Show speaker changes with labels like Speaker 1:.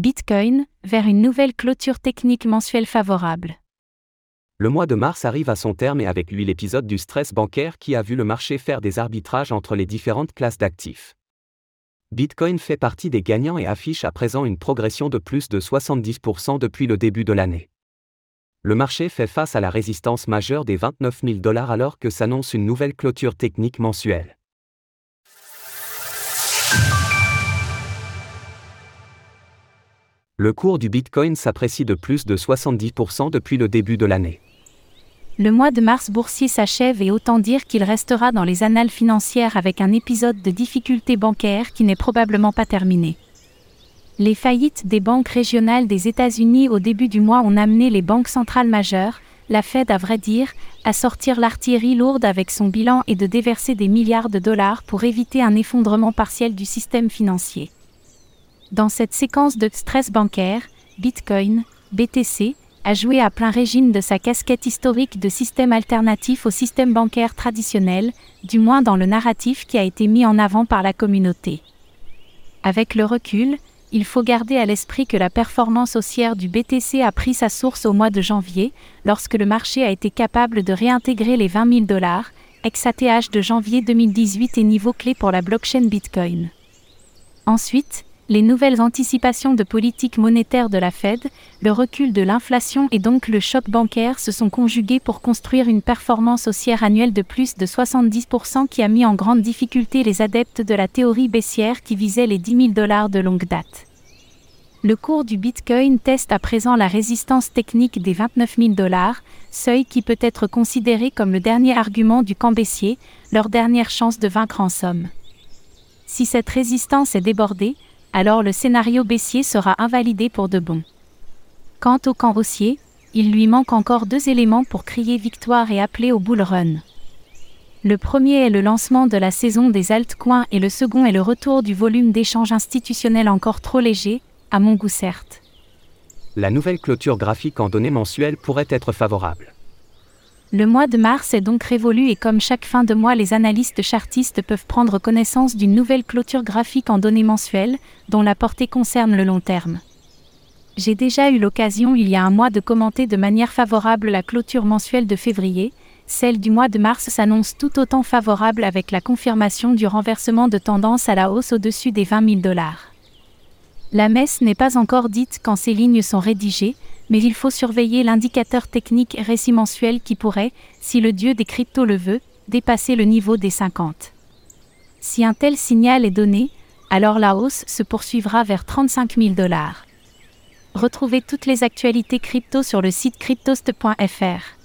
Speaker 1: Bitcoin, vers une nouvelle clôture technique mensuelle favorable.
Speaker 2: Le mois de mars arrive à son terme et avec lui l'épisode du stress bancaire qui a vu le marché faire des arbitrages entre les différentes classes d'actifs. Bitcoin fait partie des gagnants et affiche à présent une progression de plus de 70% depuis le début de l'année. Le marché fait face à la résistance majeure des 29 000 dollars alors que s'annonce une nouvelle clôture technique mensuelle. Le cours du Bitcoin s'apprécie de plus de 70% depuis le début de l'année.
Speaker 1: Le mois de mars boursier s'achève et autant dire qu'il restera dans les annales financières avec un épisode de difficultés bancaires qui n'est probablement pas terminé. Les faillites des banques régionales des États-Unis au début du mois ont amené les banques centrales majeures, la Fed à vrai dire, à sortir l'artillerie lourde avec son bilan et de déverser des milliards de dollars pour éviter un effondrement partiel du système financier. Dans cette séquence de stress bancaire, Bitcoin, BTC, a joué à plein régime de sa casquette historique de système alternatif au système bancaire traditionnel, du moins dans le narratif qui a été mis en avant par la communauté. Avec le recul, il faut garder à l'esprit que la performance haussière du BTC a pris sa source au mois de janvier, lorsque le marché a été capable de réintégrer les 20 000 dollars, ex-ATH de janvier 2018 et niveau clé pour la blockchain Bitcoin. Ensuite, les nouvelles anticipations de politique monétaire de la Fed, le recul de l'inflation et donc le choc bancaire se sont conjugués pour construire une performance haussière annuelle de plus de 70% qui a mis en grande difficulté les adeptes de la théorie baissière qui visait les 10 000 dollars de longue date. Le cours du Bitcoin teste à présent la résistance technique des 29 000 dollars, seuil qui peut être considéré comme le dernier argument du camp baissier, leur dernière chance de vaincre en somme. Si cette résistance est débordée, alors le scénario baissier sera invalidé pour de bon. Quant au camp haussier, il lui manque encore deux éléments pour crier victoire et appeler au bull run. Le premier est le lancement de la saison des altcoins et le second est le retour du volume d'échanges institutionnels encore trop léger, à mon goût certes.
Speaker 2: La nouvelle clôture graphique en données mensuelles pourrait être favorable.
Speaker 1: Le mois de mars est donc révolu et comme chaque fin de mois les analystes chartistes peuvent prendre connaissance d'une nouvelle clôture graphique en données mensuelles, dont la portée concerne le long terme. J'ai déjà eu l'occasion il y a un mois de commenter de manière favorable la clôture mensuelle de février, celle du mois de mars s'annonce tout autant favorable avec la confirmation du renversement de tendance à la hausse au-dessus des 20 000 dollars. La messe n'est pas encore dite quand ces lignes sont rédigées, mais il faut surveiller l'indicateur technique récit mensuel qui pourrait, si le dieu des cryptos le veut, dépasser le niveau des 50. Si un tel signal est donné, alors la hausse se poursuivra vers 35 000 dollars. Retrouvez toutes les actualités crypto sur le site cryptost.fr.